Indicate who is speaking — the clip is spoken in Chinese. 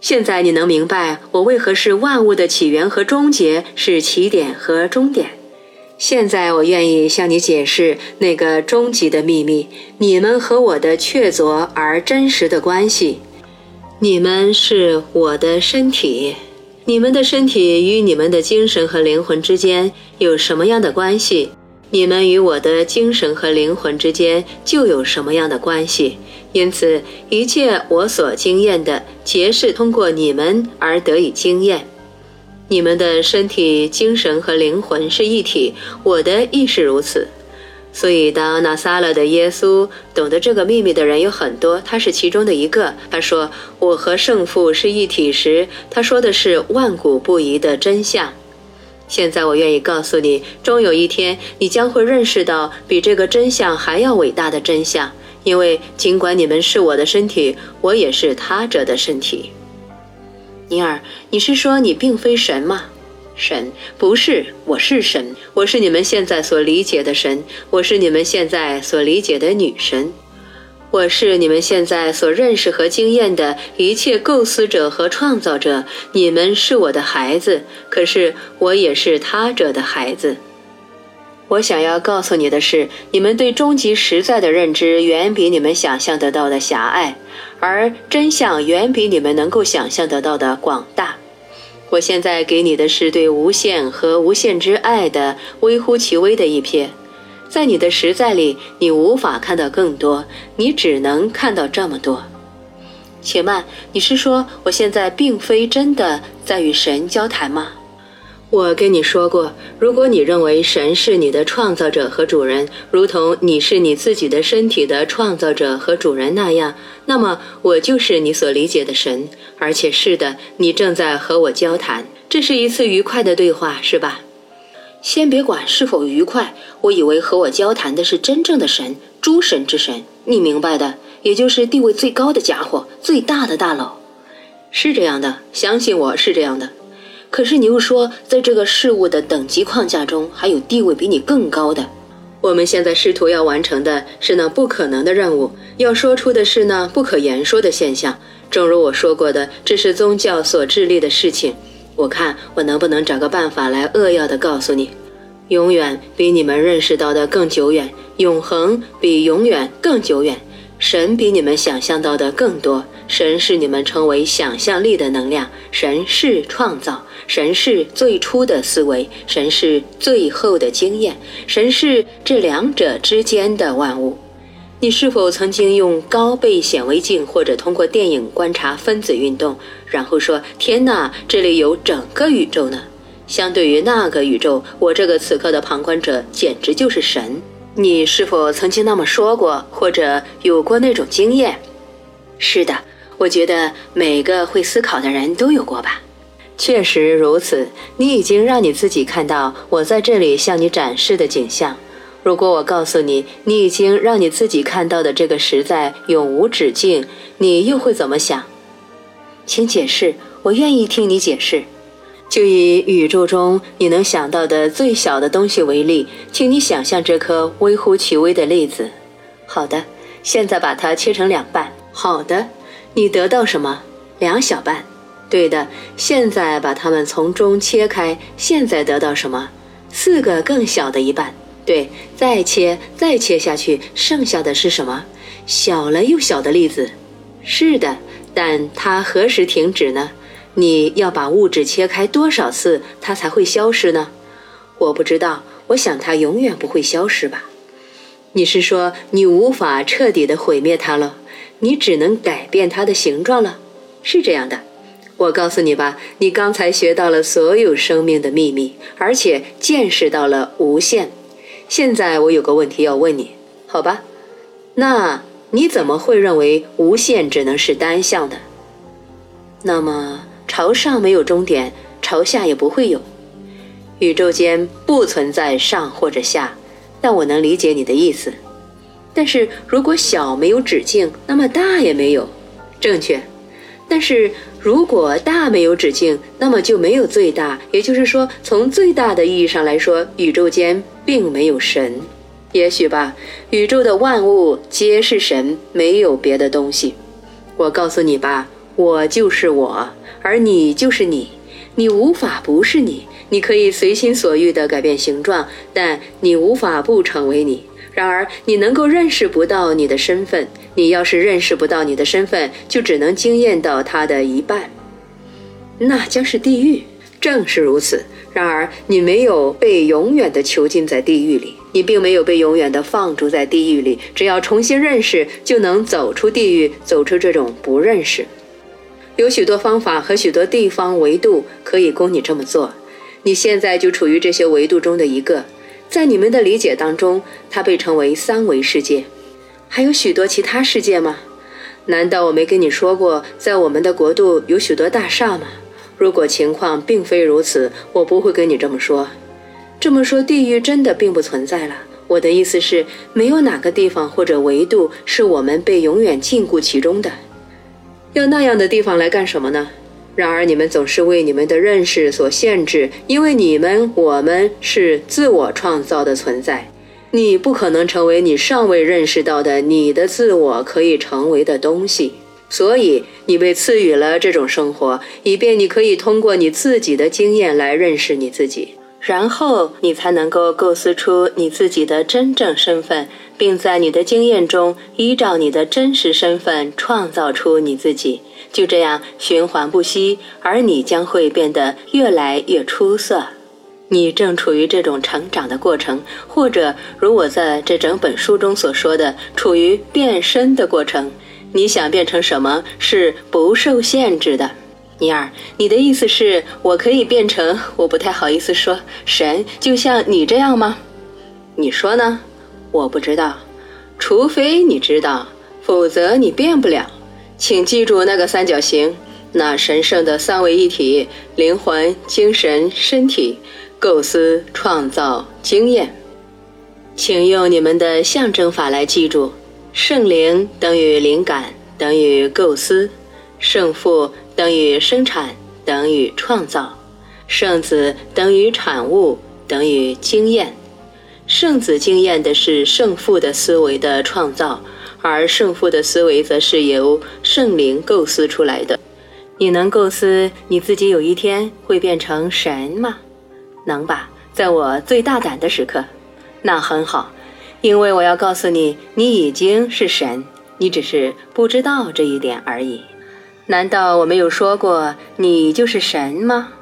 Speaker 1: 现在你能明白我为何是万物的起源和终结，是起点和终点。现在我愿意向你解释那个终极的秘密：你们和我的确凿而真实的关系。你们是我的身体，你们的身体与你们的精神和灵魂之间有什么样的关系？你们与我的精神和灵魂之间就有什么样的关系？因此，一切我所经验的，皆是通过你们而得以经验。你们的身体、精神和灵魂是一体，我的亦是如此。所以，当拿撒勒的耶稣懂得这个秘密的人有很多，他是其中的一个。他说：“我和圣父是一体时，他说的是万古不移的真相。”现在，我愿意告诉你，终有一天，你将会认识到比这个真相还要伟大的真相。因为尽管你们是我的身体，我也是他者的身体。尼尔，你是说你并非神吗？神不是，我是神，我是你们现在所理解的神，我是你们现在所理解的女神，我是你们现在所认识和经验的一切构思者和创造者。你们是我的孩子，可是我也是他者的孩子。我想要告诉你的是，你们对终极实在的认知远比你们想象得到的狭隘。而真相远比你们能够想象得到的广大。我现在给你的是对无限和无限之爱的微乎其微的一瞥，在你的实在里，你无法看到更多，你只能看到这么多。且慢，你是说我现在并非真的在与神交谈吗？我跟你说过，如果你认为神是你的创造者和主人，如同你是你自己的身体的创造者和主人那样，那么我就是你所理解的神。而且是的，你正在和我交谈，这是一次愉快的对话，是吧？先别管是否愉快，我以为和我交谈的是真正的神，诸神之神，你明白的，也就是地位最高的家伙，最大的大佬。是这样的，相信我是这样的。可是你又说，在这个事物的等级框架中，还有地位比你更高的。我们现在试图要完成的是那不可能的任务，要说出的是那不可言说的现象。正如我说过的，这是宗教所致力的事情。我看我能不能找个办法来扼要的告诉你：永远比你们认识到的更久远，永恒比永远更久远，神比你们想象到的更多。神是你们称为想象力的能量，神是创造，神是最初的思维，神是最后的经验，神是这两者之间的万物。你是否曾经用高倍显微镜或者通过电影观察分子运动，然后说：“天哪，这里有整个宇宙呢？”相对于那个宇宙，我这个此刻的旁观者简直就是神。你是否曾经那么说过，或者有过那种经验？是的。我觉得每个会思考的人都有过吧，确实如此。你已经让你自己看到我在这里向你展示的景象。如果我告诉你，你已经让你自己看到的这个实在永无止境，你又会怎么想？请解释，我愿意听你解释。就以宇宙中你能想到的最小的东西为例，请你想象这颗微乎其微的粒子。好的，现在把它切成两半。好的。你得到什么？两小半，对的。现在把它们从中切开，现在得到什么？四个更小的一半，对。再切，再切下去，剩下的是什么？小了又小的粒子。是的，但它何时停止呢？你要把物质切开多少次，它才会消失呢？我不知道。我想它永远不会消失吧？你是说你无法彻底的毁灭它了？你只能改变它的形状了，是这样的。我告诉你吧，你刚才学到了所有生命的秘密，而且见识到了无限。现在我有个问题要问你，好吧？那你怎么会认为无限只能是单向的？那么朝上没有终点，朝下也不会有。宇宙间不存在上或者下，但我能理解你的意思。但是如果小没有止境，那么大也没有，正确。但是如果大没有止境，那么就没有最大。也就是说，从最大的意义上来说，宇宙间并没有神。也许吧，宇宙的万物皆是神，没有别的东西。我告诉你吧，我就是我，而你就是你，你无法不是你。你可以随心所欲地改变形状，但你无法不成为你。然而，你能够认识不到你的身份。你要是认识不到你的身份，就只能惊艳到他的一半，那将是地狱。正是如此。然而，你没有被永远的囚禁在地狱里，你并没有被永远的放逐在地狱里。只要重新认识，就能走出地狱，走出这种不认识。有许多方法和许多地方维度可以供你这么做。你现在就处于这些维度中的一个，在你们的理解当中，它被称为三维世界。还有许多其他世界吗？难道我没跟你说过，在我们的国度有许多大厦吗？如果情况并非如此，我不会跟你这么说。这么说，地狱真的并不存在了。我的意思是，没有哪个地方或者维度是我们被永远禁锢其中的。要那样的地方来干什么呢？然而，你们总是为你们的认识所限制，因为你们、我们是自我创造的存在。你不可能成为你尚未认识到的你的自我可以成为的东西，所以你被赐予了这种生活，以便你可以通过你自己的经验来认识你自己。然后你才能够构思出你自己的真正身份，并在你的经验中依照你的真实身份创造出你自己。就这样循环不息，而你将会变得越来越出色。你正处于这种成长的过程，或者如我在这整本书中所说的，处于变身的过程。你想变成什么是不受限制的。尼尔，你的意思是我可以变成？我不太好意思说神，就像你这样吗？你说呢？我不知道，除非你知道，否则你变不了。请记住那个三角形，那神圣的三位一体：灵魂、精神、身体。构思、创造、经验。请用你们的象征法来记住：圣灵等于灵感等于构思。圣父等于生产等于创造，圣子等于产物等于经验。圣子经验的是圣父的思维的创造，而圣父的思维则是由圣灵构思出来的。你能构思你自己有一天会变成神吗？能吧？在我最大胆的时刻，那很好，因为我要告诉你，你已经是神，你只是不知道这一点而已。难道我没有说过你就是神吗？